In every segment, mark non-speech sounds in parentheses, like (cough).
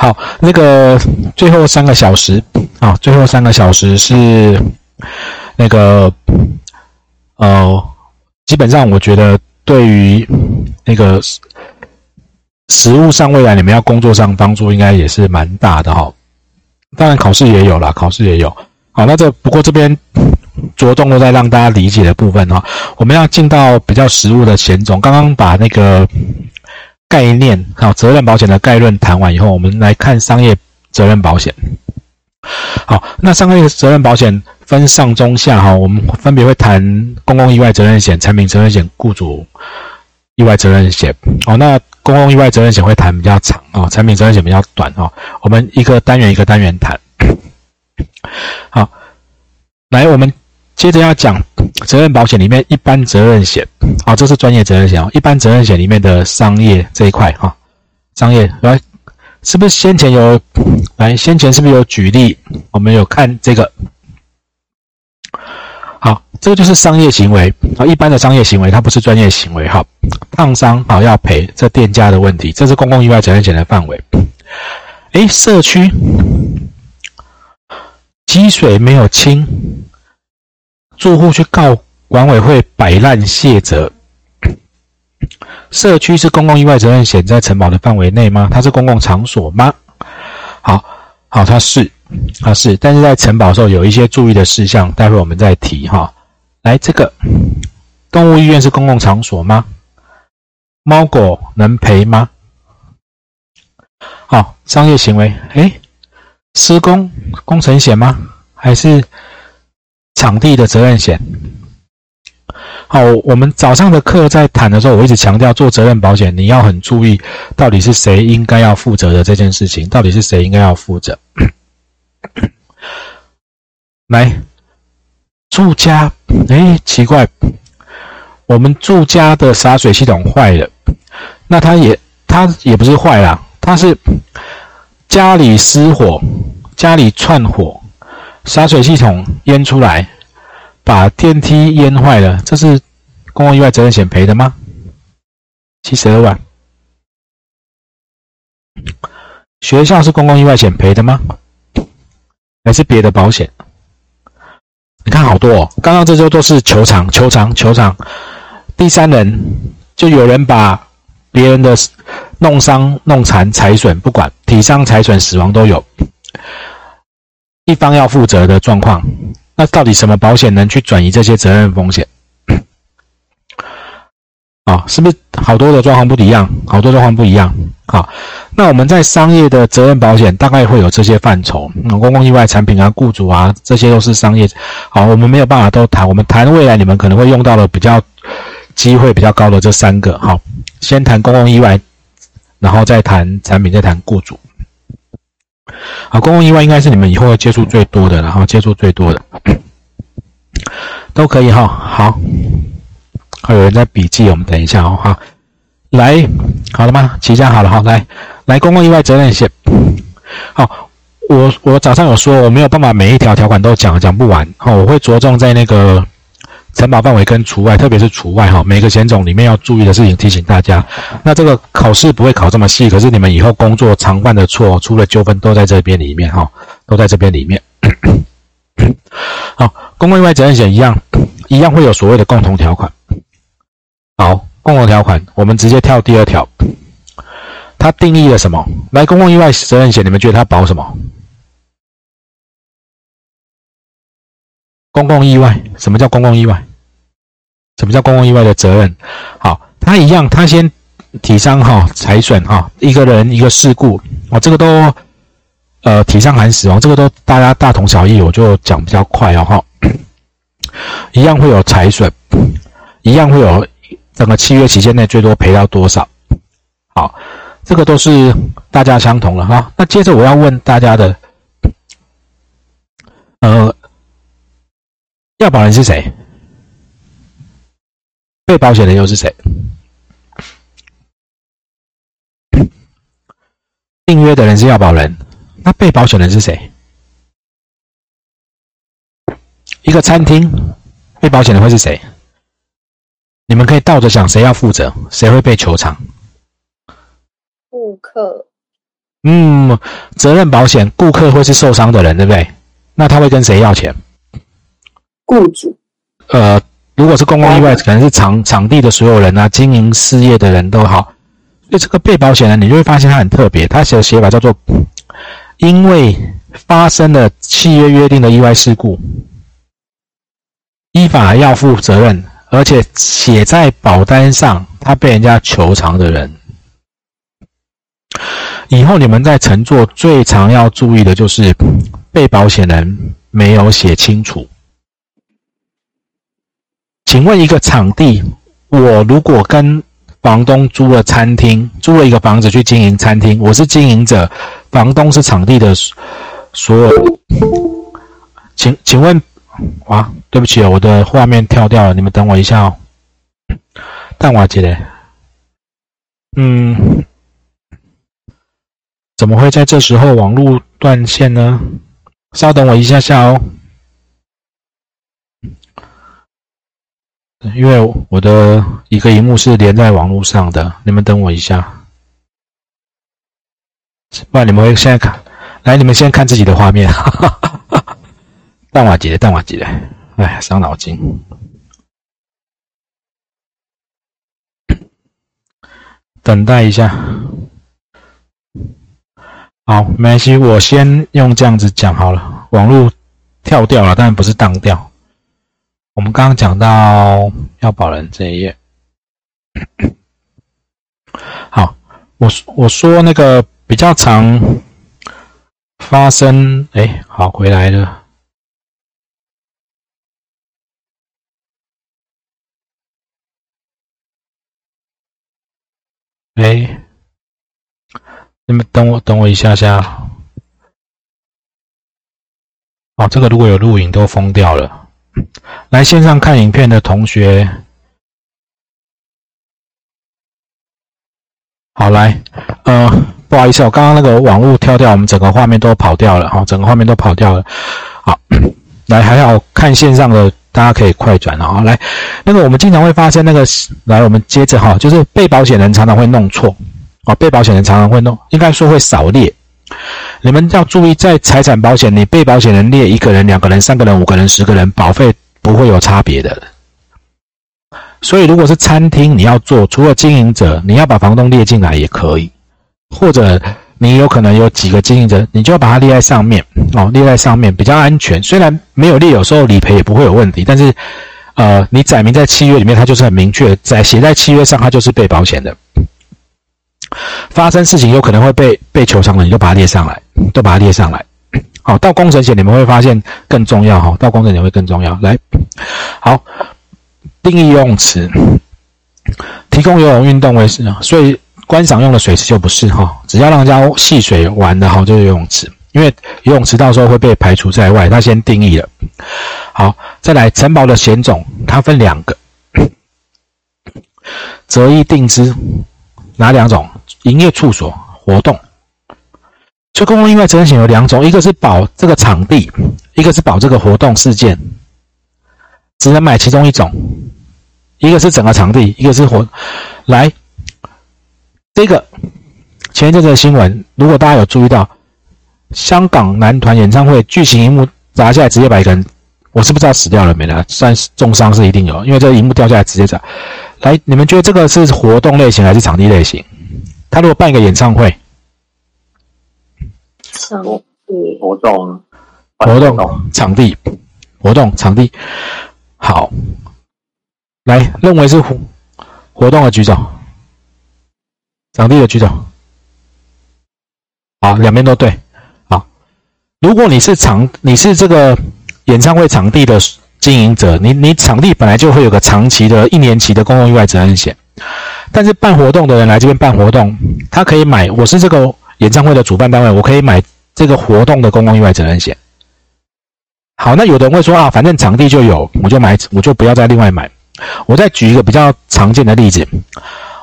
好，那个最后三个小时啊，最后三个小时是那个呃，基本上我觉得对于那个实物上未来你们要工作上帮助应该也是蛮大的哈。当然考试也有了，考试也有。好，那这不过这边着重都在让大家理解的部分哈。我们要进到比较实物的险种，刚刚把那个。概念好，责任保险的概论谈完以后，我们来看商业责任保险。好，那商业责任保险分上中下哈，我们分别会谈公共意外责任险、产品责任险、雇主意外责任险。哦，那公共意外责任险会谈比较长啊，产品责任险比较短哦。我们一个单元一个单元谈。好，来我们。接着要讲责任保险里面一般责任险，好，这是专业责任险哦。一般责任险里面的商业这一块哈，商业来，是不是先前有来？先前是不是有举例？我们有看这个，好，这个就是商业行为啊，一般的商业行为，它不是专业行为哈。烫伤好要赔，这店家的问题，这是公共意外责任险的范围。哎，社区积水没有清。住户去告管委会摆烂卸责，社区是公共意外责任险在承保的范围内吗？它是公共场所吗？好，好，它是，它是，但是在承保的时候有一些注意的事项，待会我们再提哈。来，这个动物医院是公共场所吗？猫狗能赔吗？好，商业行为，哎，施工工程险吗？还是？场地的责任险。好，我们早上的课在谈的时候，我一直强调做责任保险，你要很注意，到底是谁应该要负责的这件事情，到底是谁应该要负责。(coughs) 来，住家，哎，奇怪，我们住家的洒水系统坏了，那它也，它也不是坏了，它是家里失火，家里窜火。洒水系统淹出来，把电梯淹坏了，这是公共意外责任险赔的吗？七十二万。学校是公共意外险赔的吗？还是别的保险？你看好多哦，刚刚这些都是球场，球场，球场。第三人就有人把别人的弄伤、弄残、财损，不管体伤、财损、死亡都有。一方要负责的状况，那到底什么保险能去转移这些责任风险？啊，是不是好多的状况不一样？好多状况不一样。好，那我们在商业的责任保险大概会有这些范畴，公共意外产品啊、雇主啊，这些都是商业。好，我们没有办法都谈，我们谈未来你们可能会用到的比较机会比较高的这三个。好，先谈公共意外，然后再谈产品，再谈雇主。好，公共意外应该是你们以后要接触最多的，然后接触最多的都可以哈。好，还有人在笔记，我们等一下哦。好，来，好了吗？齐家好了哈。来，来，公共意外责任险。好，我我早上有说，我没有办法每一条条款都讲，讲不完。好，我会着重在那个。承保范围跟除外，特别是除外哈，每个险种里面要注意的事情，提醒大家。那这个考试不会考这么细，可是你们以后工作常犯的错，出了纠纷都在这边里面哈，都在这边里面。好，公共意外责任险一样，一样会有所谓的共同条款。好，共同条款，我们直接跳第二条。它定义了什么？来，公共意外责任险，你们觉得它保什么？公共意外，什么叫公共意外？什么叫公共意外的责任？好，它一样，它先体伤哈，财损哈，一个人一个事故哦，这个都呃体伤含死亡，这个都大家大同小异，我就讲比较快哦哈。(coughs) 一样会有财损，一样会有整个契约期间内最多赔到多少？好，这个都是大家相同了哈。那接着我要问大家的，呃，要保人是谁？被保险人又是谁？订约的人是要保人，那被保险人是谁？一个餐厅，被保险人会是谁？你们可以倒着想，谁要负责？谁会被求偿？顾客。嗯，责任保险，顾客会是受伤的人，对不对？那他会跟谁要钱？雇主。呃，如果是公共意外，可能是场场地的所有人啊，经营事业的人都好。所以这个被保险人，你就会发现他很特别，他写的写法叫做“因为发生了契约约定的意外事故，依法要负责任”，而且写在保单上，他被人家求偿的人。以后你们在乘坐最常要注意的就是被保险人没有写清楚。请问一个场地，我如果跟房东租了餐厅，租了一个房子去经营餐厅，我是经营者，房东是场地的所有。请请问，啊，对不起，我的画面跳掉了，你们等我一下哦。淡瓦姐嘞，嗯。怎么会在这时候网络断线呢？稍等我一下下哦，因为我的一个荧幕是连在网络上的，你们等我一下，不然你们会现在看，来，你们先看自己的画面，(laughs) 淡瓦姐，淡瓦姐，哎，伤脑筋，等待一下。好，没关系，我先用这样子讲好了。网络跳掉了，但不是当掉。我们刚刚讲到要保人这一页。(coughs) 好，我我说那个比较常发生，哎，好，回来了。哎。你们等我，等我一下下。哦，这个如果有录影都封掉了。来线上看影片的同学，好来，呃，不好意思，我刚刚那个网络跳掉，我们整个画面都跑掉了哈，整个画面都跑掉了。好，来还好看线上的，大家可以快转啊。来，那个我们经常会发生那个，来我们接着哈，就是被保险人常常会弄错。哦，被保险人常常会弄，应该说会少列。你们要注意，在财产保险，你被保险人列一个人、两个人、三个人、五个人、十个人，保费不会有差别的。所以，如果是餐厅，你要做，除了经营者，你要把房东列进来也可以，或者你有可能有几个经营者，你就要把它列在上面哦，列在上面比较安全。虽然没有列，有时候理赔也不会有问题，但是呃，你载明在契约里面，它就是很明确，在写在契约上，它就是被保险的。发生事情有可能会被被求偿的，你就把它列上来，都把它列上来。好，到工程险你们会发现更重要哈，到工程险会更重要。来，好，定义游泳池，提供游泳运动为是，所以观赏用的水池就不是哈，只要让人家戏水玩的好就是游泳池，因为游泳池到时候会被排除在外，它先定义了。好，再来城堡的险种，它分两个，择一定之。哪两种？营业处所活动，所以公共意外责任险有两种，一个是保这个场地，一个是保这个活动事件，只能买其中一种。一个是整个场地，一个是活。来，这个前一阵子的新闻，如果大家有注意到，香港男团演唱会巨型荧幕砸下来，直接把一个人，我是不知道死掉了没呢？算是重伤是一定有，因为这个荧幕掉下来直接砸。来，你们觉得这个是活动类型还是场地类型？他如果办一个演唱会，场地活动，活动场地，活动场地，好，来，认为是活活动的举手，场地的举手，好，两边都对，好，如果你是场，你是这个演唱会场地的。经营者，你你场地本来就会有个长期的一年期的公共意外责任险，但是办活动的人来这边办活动，他可以买。我是这个演唱会的主办单位，我可以买这个活动的公共意外责任险。好，那有的人会说啊，反正场地就有，我就买，我就不要再另外买。我再举一个比较常见的例子，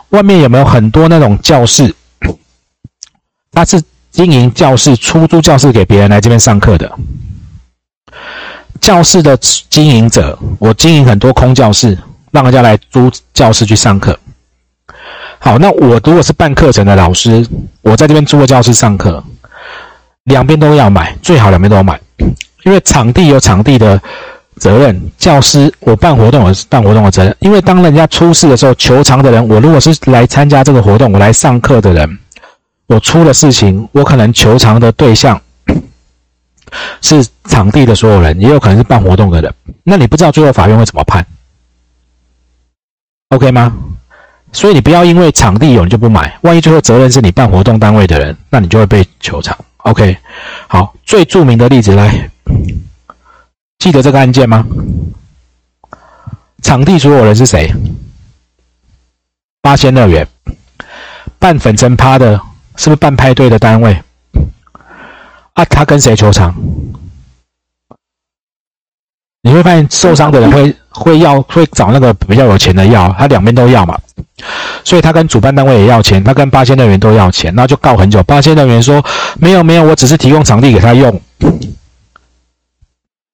外面有没有很多那种教室？他是经营教室，出租教室给别人来这边上课的。教室的经营者，我经营很多空教室，让人家来租教室去上课。好，那我如果是办课程的老师，我在这边租个教室上课，两边都要买，最好两边都要买，因为场地有场地的责任，教师我办活动有办活动的责任。因为当人家出事的时候，求偿的人，我如果是来参加这个活动，我来上课的人，我出了事情，我可能求偿的对象 (coughs) 是场地的所有人，也有可能是办活动的人。那你不知道最后法院会怎么判，OK 吗？所以你不要因为场地有你就不买，万一最后责任是你办活动单位的人，那你就会被球场。OK，好，最著名的例子来，记得这个案件吗？场地所有人是谁？八仙乐园办粉尘趴的，是不是办派对的单位？啊，他跟谁球场？你会发现受伤的人会会要会找那个比较有钱的要，他两边都要嘛。所以他跟主办单位也要钱，他跟八千乐园都要钱，那就告很久。八千乐园说没有没有，我只是提供场地给他用，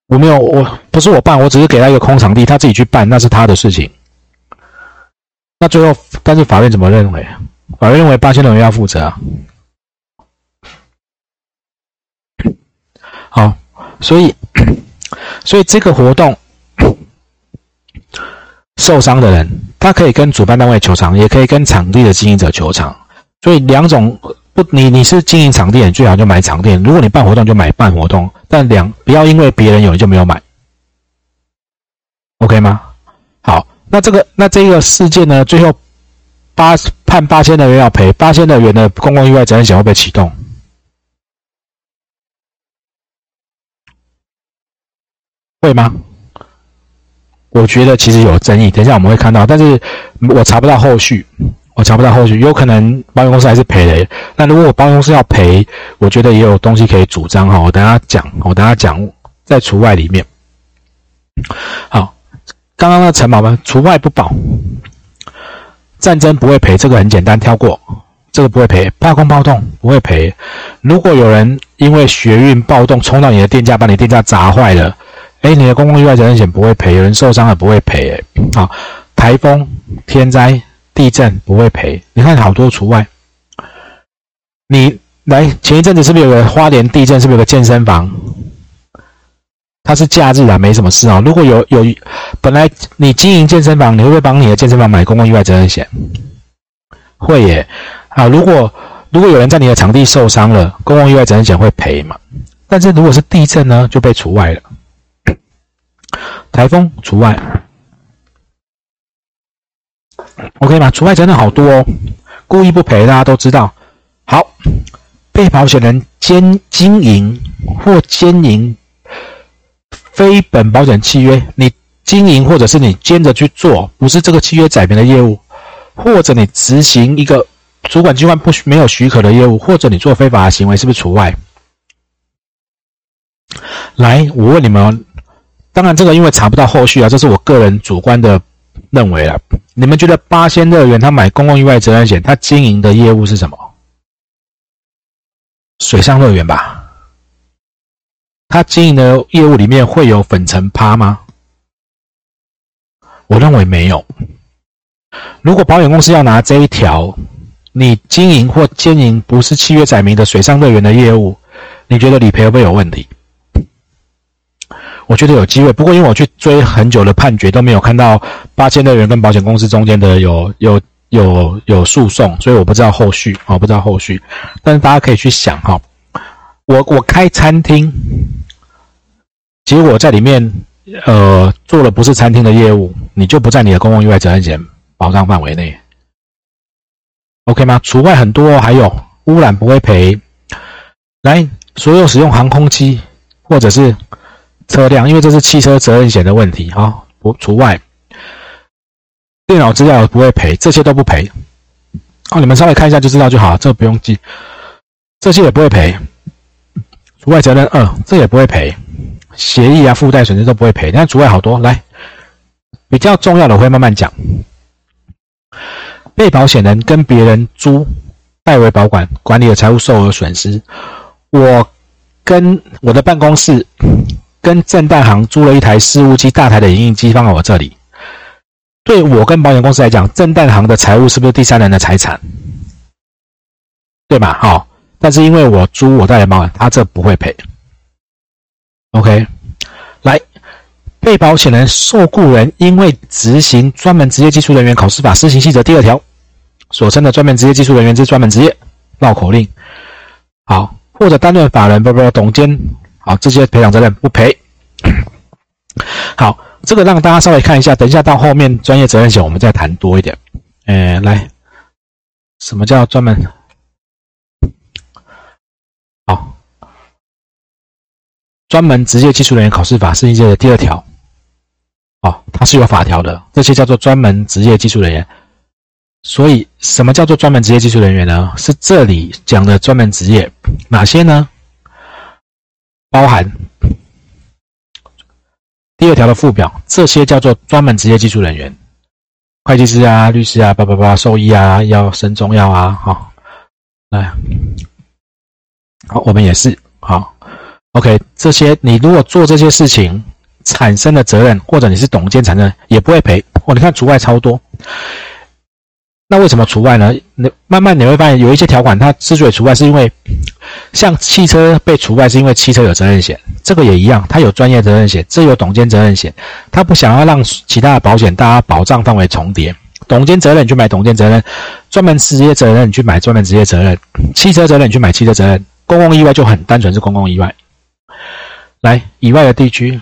我没有，我不是我办，我只是给他一个空场地，他自己去办，那是他的事情。那最后，但是法院怎么认为？法院认为八仙乐园要负责。好，所以 (coughs) 所以这个活动。受伤的人，他可以跟主办单位求偿，也可以跟场地的经营者求偿。所以两种不，你你是经营场地，你最好就买场地；如果你办活动，就买办活动。但两不要因为别人有你就没有买，OK 吗？好，那这个那这个事件呢，最后八判八千的元要赔，八千的元的公共意外责任险会被启动，会吗？我觉得其实有争议，等一下我们会看到，但是我查不到后续，我查不到后续，有可能保险公司还是赔的。那如果我保险公司要赔，我觉得也有东西可以主张哈。我等下讲，我等下讲在除外里面。好，刚刚的陈宝们除外不保，战争不会赔，这个很简单，跳过，这个不会赔。罢工暴动不会赔，如果有人因为学运暴动冲到你的店家，把你店家砸坏了。哎，你的公共意外责任险不会赔，有人受伤了不会赔。哎，好，台风、天灾、地震不会赔。你看好多除外。你来前一阵子是不是有个花莲地震？是不是有个健身房？它是假日啊，没什么事啊。如果有有本来你经营健身房，你会不会帮你的健身房买公共意外责任险？会耶。啊，如果如果有人在你的场地受伤了，公共意外责任险会赔嘛？但是如果是地震呢，就被除外了。台风除外，OK 吗？除外真的好多哦，故意不赔，大家都知道。好，被保险人兼经营或兼营非本保险契约，你经营或者是你兼着去做，不是这个契约载明的业务，或者你执行一个主管机关不没有许可的业务，或者你做非法行为，是不是除外？来，我问你们。当然，这个因为查不到后续啊，这是我个人主观的认为了。你们觉得八仙乐园他买公共意外责任险，他经营的业务是什么？水上乐园吧？他经营的业务里面会有粉尘趴吗？我认为没有。如果保险公司要拿这一条，你经营或经营不是契约载明的水上乐园的业务，你觉得理赔会不会有问题？我觉得有机会，不过因为我去追很久的判决都没有看到八千多人跟保险公司中间的有有有有诉讼，所以我不知道后续啊，不知道后续。但是大家可以去想哈，我我开餐厅，结果在里面呃做了不是餐厅的业务，你就不在你的公共意外责任险保障范围内，OK 吗？除外很多，还有污染不会赔，来所有使用航空机或者是。车辆，因为这是汽车责任险的问题，哈，不除外。电脑资料不会赔，这些都不赔。哦，你们稍微看一下就知道就好，这个不用记。这些也不会赔，除外责任二，这也不会赔。协议啊，附带损失都不会赔。你看除外好多，来，比较重要的我会慢慢讲。被保险人跟别人租代为保管管理的财务受额损失，我跟我的办公室。跟正大行租了一台事务机，大台的影印机放在我这里。对我跟保险公司来讲，正大行的财务是不是第三人的财产？对吧？好，但是因为我租我代理保险，他这不会赔。OK，来，被保险人、受雇人因为执行专门职业技术人员考试法施行细则第二条所称的专门职业技术人员之专门职业绕口令，好，或者担任法人不不董监，好，这些赔偿责任不赔。(clears throat) 好。这个让大家稍微看一下，等一下到后面专业责任险我们再谈多一点。哎，来，什么叫专门？好，专门职业技术人员考试法是一的第二条。哦，它是有法条的，这些叫做专门职业技术人员。所以，什么叫做专门职业技术人员呢？是这里讲的专门职业，哪些呢？包含。第二条的附表，这些叫做专门职业技术人员，会计师啊、律师啊、叭叭叭、兽医啊、要生中药啊，好，来，好，我们也是好，OK，这些你如果做这些事情产生的责任，或者你是董监产生，也不会赔。哦，你看除外超多。那为什么除外呢？那慢慢你会发现，有一些条款它之所以除外，是因为 (clears throat) 像汽车被除外，是因为汽车有责任险，这个也一样，它有专业责任险，这有董监责任险，它不想要让其他的保险大家保障范围重叠，董监责任你去买董监责任，专门职业责任你去买专门职业责任，汽车责任你去买汽车责任，公共意外就很单纯是公共意外。来，以外的地区，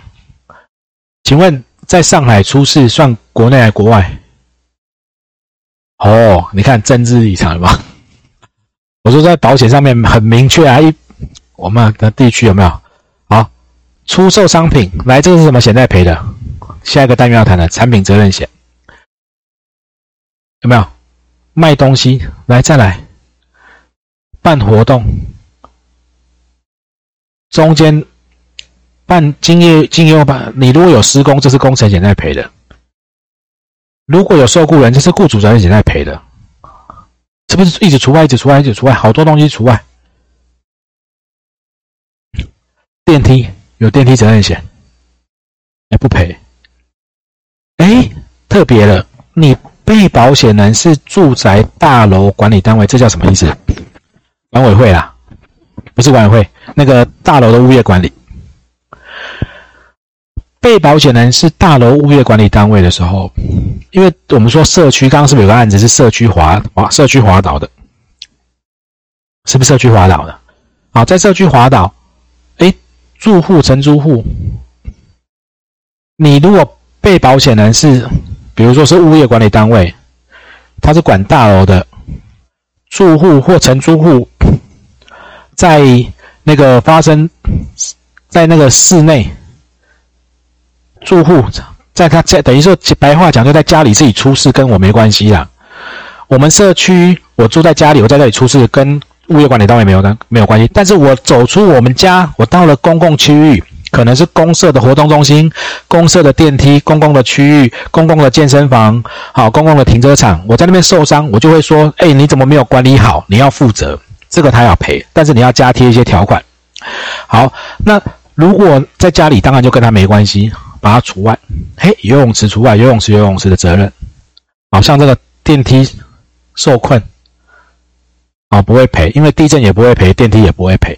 请问在上海出事算国内还是国外？哦，你看政治立场吧？(laughs) 我说在保险上面很明确啊，一我们的地区有没有？好，出售商品，来，这个是什么险在赔的？下一个单元要谈的产品责任险有没有？卖东西，来再来，办活动，中间办经业经营办，你如果有施工，这是工程险在赔的。如果有受雇人，这是雇主责任险在赔的，是不是一直除外，一直除外，一直除外，好多东西除外。电梯有电梯责任险，也不赔。哎，特别了，你被保险人是住宅大楼管理单位，这叫什么意思？管委会啦，不是管委会，那个大楼的物业管理。被保险人是大楼物业管理单位的时候，因为我们说社区，刚刚是不是有个案子是社区滑滑社区滑倒的？是不是社区滑倒的？好，在社区滑倒，哎，住户承租户，你如果被保险人是，比如说是物业管理单位，他是管大楼的住户或承租户，在那个发生在那个室内。住户在他在等于说白话讲，就在家里自己出事，跟我没关系啦。我们社区我住在家里，我在这里出事，跟物业管理单位没有关没有关系。但是我走出我们家，我到了公共区域，可能是公社的活动中心、公社的电梯、公共的区域、公共的健身房、好公共的停车场，我在那边受伤，我就会说：哎，你怎么没有管理好？你要负责，这个他要赔，但是你要加贴一些条款。好，那如果在家里，当然就跟他没关系。把它除外，嘿，游泳池除外，游泳池游泳池的责任，好像这个电梯受困，啊，不会赔，因为地震也不会赔，电梯也不会赔，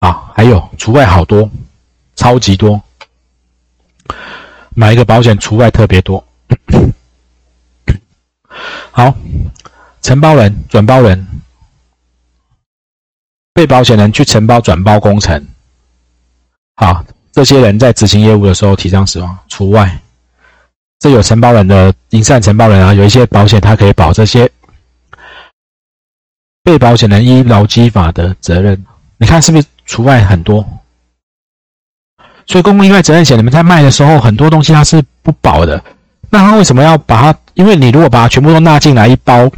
啊，还有除外好多，超级多，买一个保险除外特别多，(coughs) 好，承包人、转包人，被保险人去承包转包工程，好。这些人在执行业务的时候提倡死亡除外，这有承包人的营善承包人啊，有一些保险它可以保这些被保险人依劳基法的责任，你看是不是除外很多？所以公共意外责任险你们在卖的时候，很多东西它是不保的。那他为什么要把它？因为你如果把它全部都纳进来一包，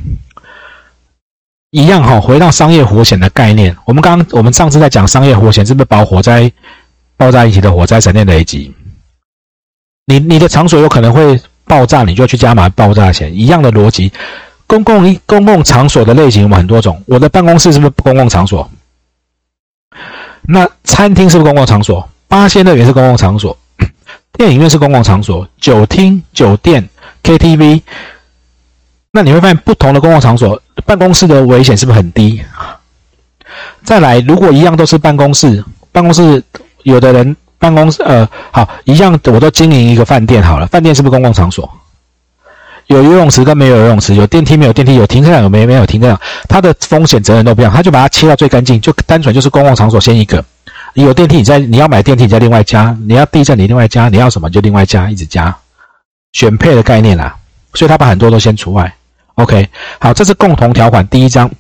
一样哈，回到商业火险的概念。我们刚我们上次在讲商业火险，是不是保火灾？爆炸引起的火灾、闪电雷击，你你的场所有可能会爆炸，你就去加码爆炸险，一样的逻辑。公共公共场所的类型有很多种，我的办公室是不是公共场所？那餐厅是不是公共场所？八仙乐园是公共场所，(clears throat) 电影院是公共场所，酒厅、酒店、KTV，那你会发现不同的公共场所，办公室的危险是不是很低？再来，如果一样都是办公室，办公室有的人办公室呃好一样，我都经营一个饭店好了，饭店是不是公共场所？有游泳池跟没有游泳池，有电梯没有电梯，有停车场有没没有停车场，它的风险责任都不一样，他就把它切到最干净，就单纯就是公共场所先一个。有电梯，你在你要买电梯，你再另外加；你要地震，你另外加；你要什么就另外加，一直加，选配的概念啦。所以他把很多都先除外。OK，好，这是共同条款第一章。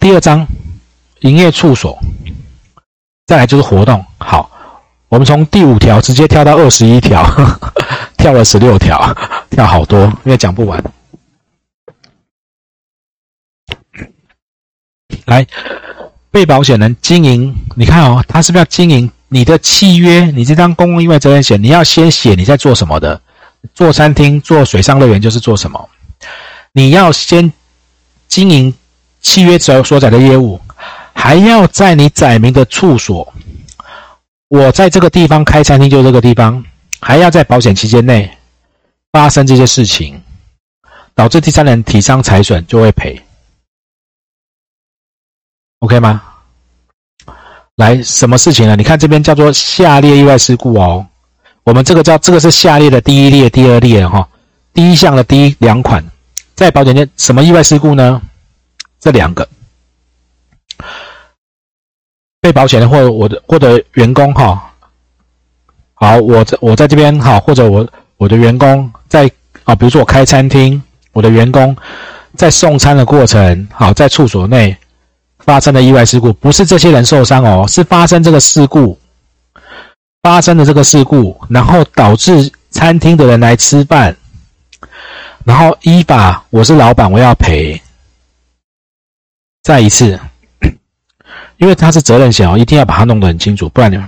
第二章，营业处所，再来就是活动。好，我们从第五条直接跳到二十一条，(laughs) 跳了十六条，(laughs) 跳好多，因为讲不完。来。被保险人经营，你看哦，他是不是要经营你的契约？你这张公共意外责任险，你要先写你在做什么的。做餐厅、做水上乐园就是做什么？你要先经营契约所所载的业务，还要在你载明的处所。我在这个地方开餐厅，就这个地方，还要在保险期间内发生这些事情，导致第三人体伤财损，就会赔。OK 吗？来，什么事情呢？你看这边叫做下列意外事故哦。我们这个叫这个是下列的第一列、第二列哈。第一项的第一两款，在保险间什么意外事故呢？这两个被保险人或者我的或者员工哈。好，我在我在这边哈，或者我我的员工在啊，比如说我开餐厅，我的员工在送餐的过程，好，在处所内。发生的意外事故不是这些人受伤哦，是发生这个事故，发生的这个事故，然后导致餐厅的人来吃饭，然后依法我是老板，我要赔。再一次，因为他是责任险哦，一定要把它弄得很清楚，不然你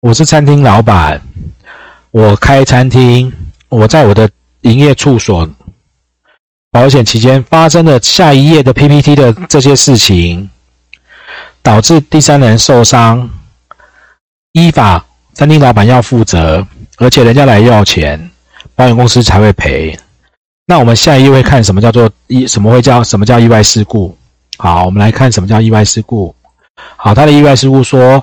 我是餐厅老板，我开餐厅，我在我的营业处所。保险期间发生的下一页的 PPT 的这些事情，导致第三人受伤，依法餐厅老板要负责，而且人家来要钱，保险公司才会赔。那我们下一页会看什么叫做意什么会叫什么叫意外事故？好，我们来看什么叫意外事故。好，他的意外事故说，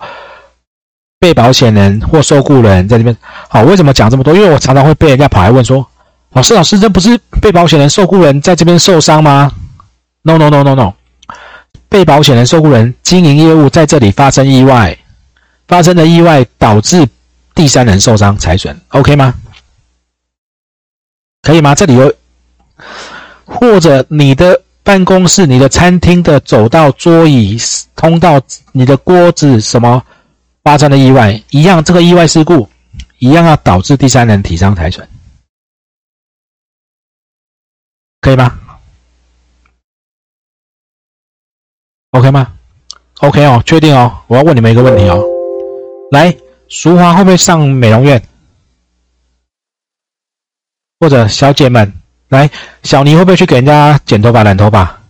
被保险人或受雇人在这边。好，为什么讲这么多？因为我常常会被人家跑来问说。老师，老师，这不是被保险人、受雇人在这边受伤吗？No，No，No，No，No，被保险人、受雇人经营业务在这里发生意外，发生的意外导致第三人受伤、财损，OK 吗？可以吗？这里有，或者你的办公室、你的餐厅的走道、桌椅、通道、你的锅子什么发生的意外，一样，这个意外事故一样要导致第三人体伤、财损。可以吗？OK 吗？OK 哦，确定哦。我要问你们一个问题哦。来，淑华会不会上美容院？或者小姐们，来，小尼会不会去给人家剪头发、染头发？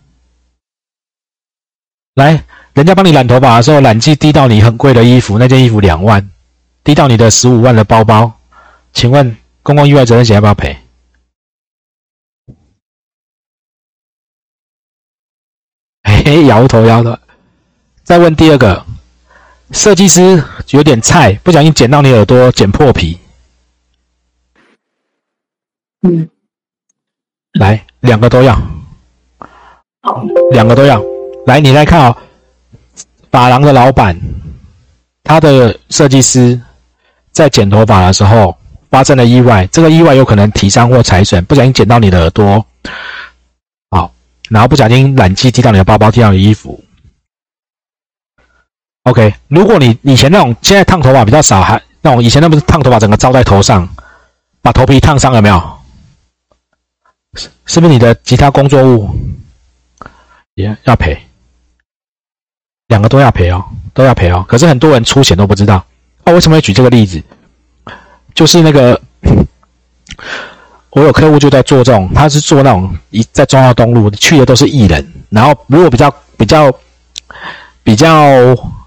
来，人家帮你染头发的时候，染剂滴到你很贵的衣服，那件衣服两万，滴到你的十五万的包包，请问公共意外责任险要不要赔？(laughs) 摇头摇头，再问第二个，设计师有点菜，不小心剪到你耳朵，剪破皮。嗯，来，两个都要，好两个都要。来，你来看哦，发廊的老板，他的设计师在剪头发的时候发生了意外，这个意外有可能提伤或财损，不小心剪到你的耳朵。好然后不小心染剂滴到你的包包，滴到你的衣服。OK，如果你以前那种现在烫头发比较少，还那种以前那不是烫头发整个罩在头上，把头皮烫伤有没有？是是不是你的其他工作物也要赔？两个都要赔哦，都要赔哦。可是很多人出险都不知道。啊，为什么要举这个例子？就是那个。(coughs) 我有客户就在做这种，他是做那种一在中澳东路去的都是艺人，然后如果比较比较比较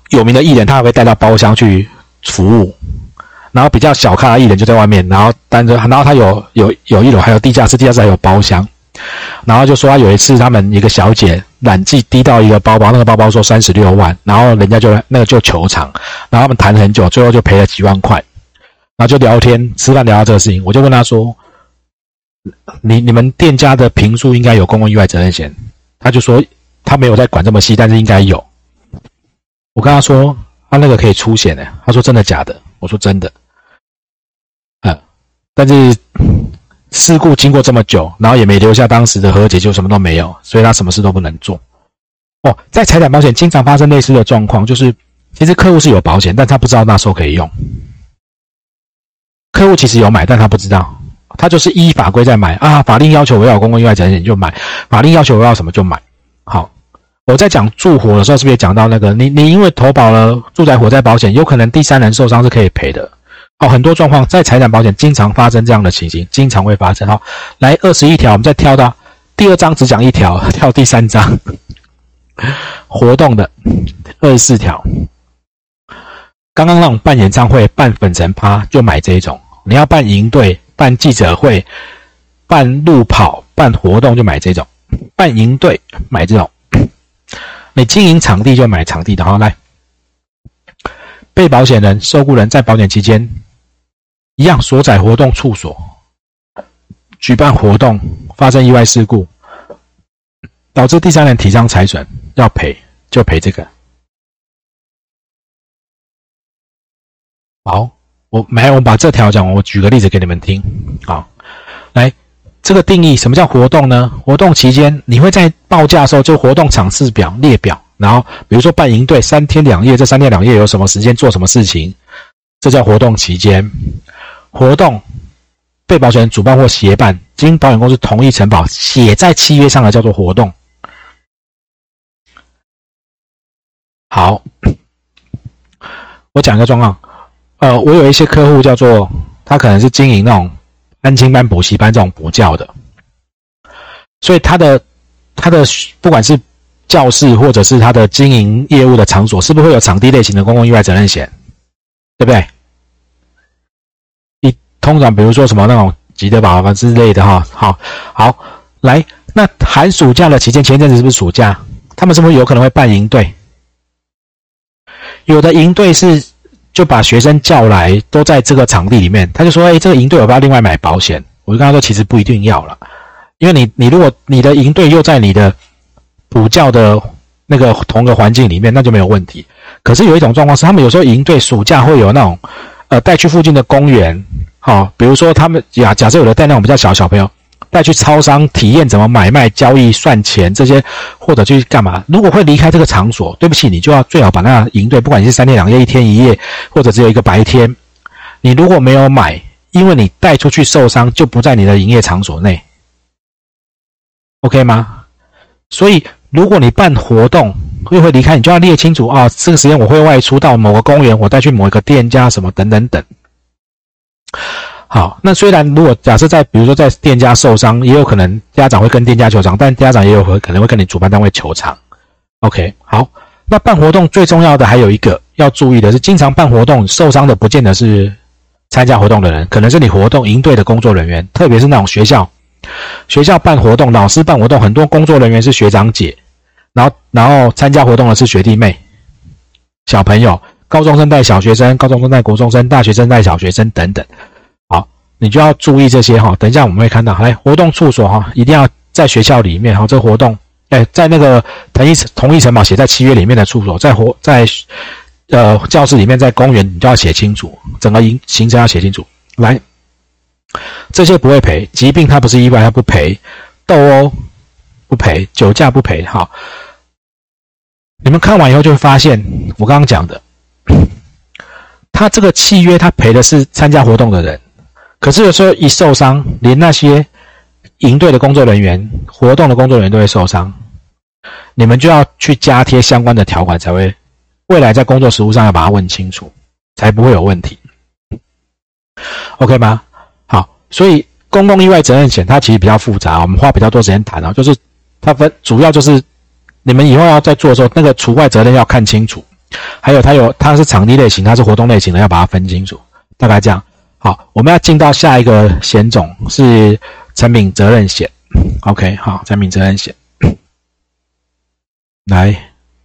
有名的艺人，他还会带到包厢去服务，然后比较小咖的艺人就在外面，然后单着，然后他有有有一楼还有地下室，地下室还有包厢，然后就说他有一次他们一个小姐染剂滴到一个包包，那个包包说三十六万，然后人家就那个就求偿，然后他们谈很久，最后就赔了几万块，然后就聊天吃饭聊到这个事情，我就问他说，你你们店家的评述应该有公共意外责任险，他就说他没有在管这么细，但是应该有。我跟他说，他那个可以出险的。他说真的假的？我说真的。但是事故经过这么久，然后也没留下当时的和解，就什么都没有，所以他什么事都不能做。哦，在财产保险经常发生类似的状况，就是其实客户是有保险，但他不知道那时候可以用。客户其实有买，但他不知道，他就是依法规在买啊。法令要求我要公共意外责任险就买，法令要求我要什么就买。好。我在讲住火的时候，是不是也讲到那个？你你因为投保了住宅火灾保险，有可能第三人受伤是可以赔的。哦，很多状况在财产保险经常发生这样的情形，经常会发生。好，来二十一条，我们再跳到第二章，只讲一条，(laughs) 跳第三章活动的二十四条。刚刚那种办演唱会、办粉尘趴就买这种，你要办营队、办记者会、办路跑、办活动就买这种，办营队买这种。你经营场地就买场地的哈，来，被保险人、受雇人在保险期间一样所载活动处所举办活动，发生意外事故，导致第三人提伤财损要赔，就赔这个。好，我来，我把这条讲完，我举个例子给你们听。好，来。这个定义什么叫活动呢？活动期间，你会在报价的时候就活动场次表列表，然后比如说办营队三天两夜，这三天两夜有什么时间做什么事情，这叫活动期间。活动被保险人主办或协办，经保险公司同意承保，写在契约上的叫做活动。好，我讲一个状况，呃，我有一些客户叫做他可能是经营那种。安亲班、补习班这种补教的，所以他的他的不管是教室或者是他的经营业务的场所，是不是会有场地类型的公共意外责任险？对不对？通常比如说什么那种吉德堡之类的哈，好，好来，那寒暑假的期间，前一阵子是不是暑假？他们是不是有可能会办营队？有的营队是。就把学生叫来，都在这个场地里面。他就说：“哎，这个营队我不要另外买保险。”我就跟他说：“其实不一定要了，因为你，你如果你的营队又在你的补教的那个同个环境里面，那就没有问题。可是有一种状况是，他们有时候营队暑假会有那种，呃，带去附近的公园，好，比如说他们假假设有的带那种比较小的小朋友。”带去超商体验怎么买卖、交易、算钱这些，或者去干嘛？如果会离开这个场所，对不起，你就要最好把那营队，不管你是三天两夜、一天一夜，或者只有一个白天，你如果没有买，因为你带出去受伤，就不在你的营业场所内，OK 吗？所以，如果你办活动又会离开，你就要列清楚啊，这个时间我会外出到某个公园，我带去某一个店家什么等等等。好，那虽然如果假设在比如说在店家受伤，也有可能家长会跟店家求偿，但家长也有可能会跟你主办单位求偿。OK，好，那办活动最重要的还有一个要注意的是，经常办活动受伤的不见得是参加活动的人，可能是你活动营队的工作人员，特别是那种学校学校办活动，老师办活动，很多工作人员是学长姐，然后然后参加活动的是学弟妹、小朋友，高中生带小学生，高中生带国中生，大学生带小学生等等。好你就要注意这些哈，等一下我们会看到，来活动处所哈，一定要在学校里面哈，这活动，哎，在那个同一同一承保写在契约里面的处所，在活在呃教室里面，在公园你都要写清楚，整个行行程要写清楚。来，这些不会赔，疾病它不是意外，它不赔，斗殴不赔，酒驾不赔，好，你们看完以后就会发现，我刚刚讲的，他这个契约他赔的是参加活动的人。可是有时候一受伤，连那些营队的工作人员、活动的工作人员都会受伤，你们就要去加贴相关的条款，才会未来在工作实务上要把它问清楚，才不会有问题。OK 吗？好，所以公共意外责任险它其实比较复杂，我们花比较多时间谈啊，就是它分主要就是你们以后要在做的时候，那个除外责任要看清楚，还有它有它是场地类型，它是活动类型的，要把它分清楚。大概这样。好，我们要进到下一个险种是产品责任险。OK，好，产品责任险。(coughs) 来。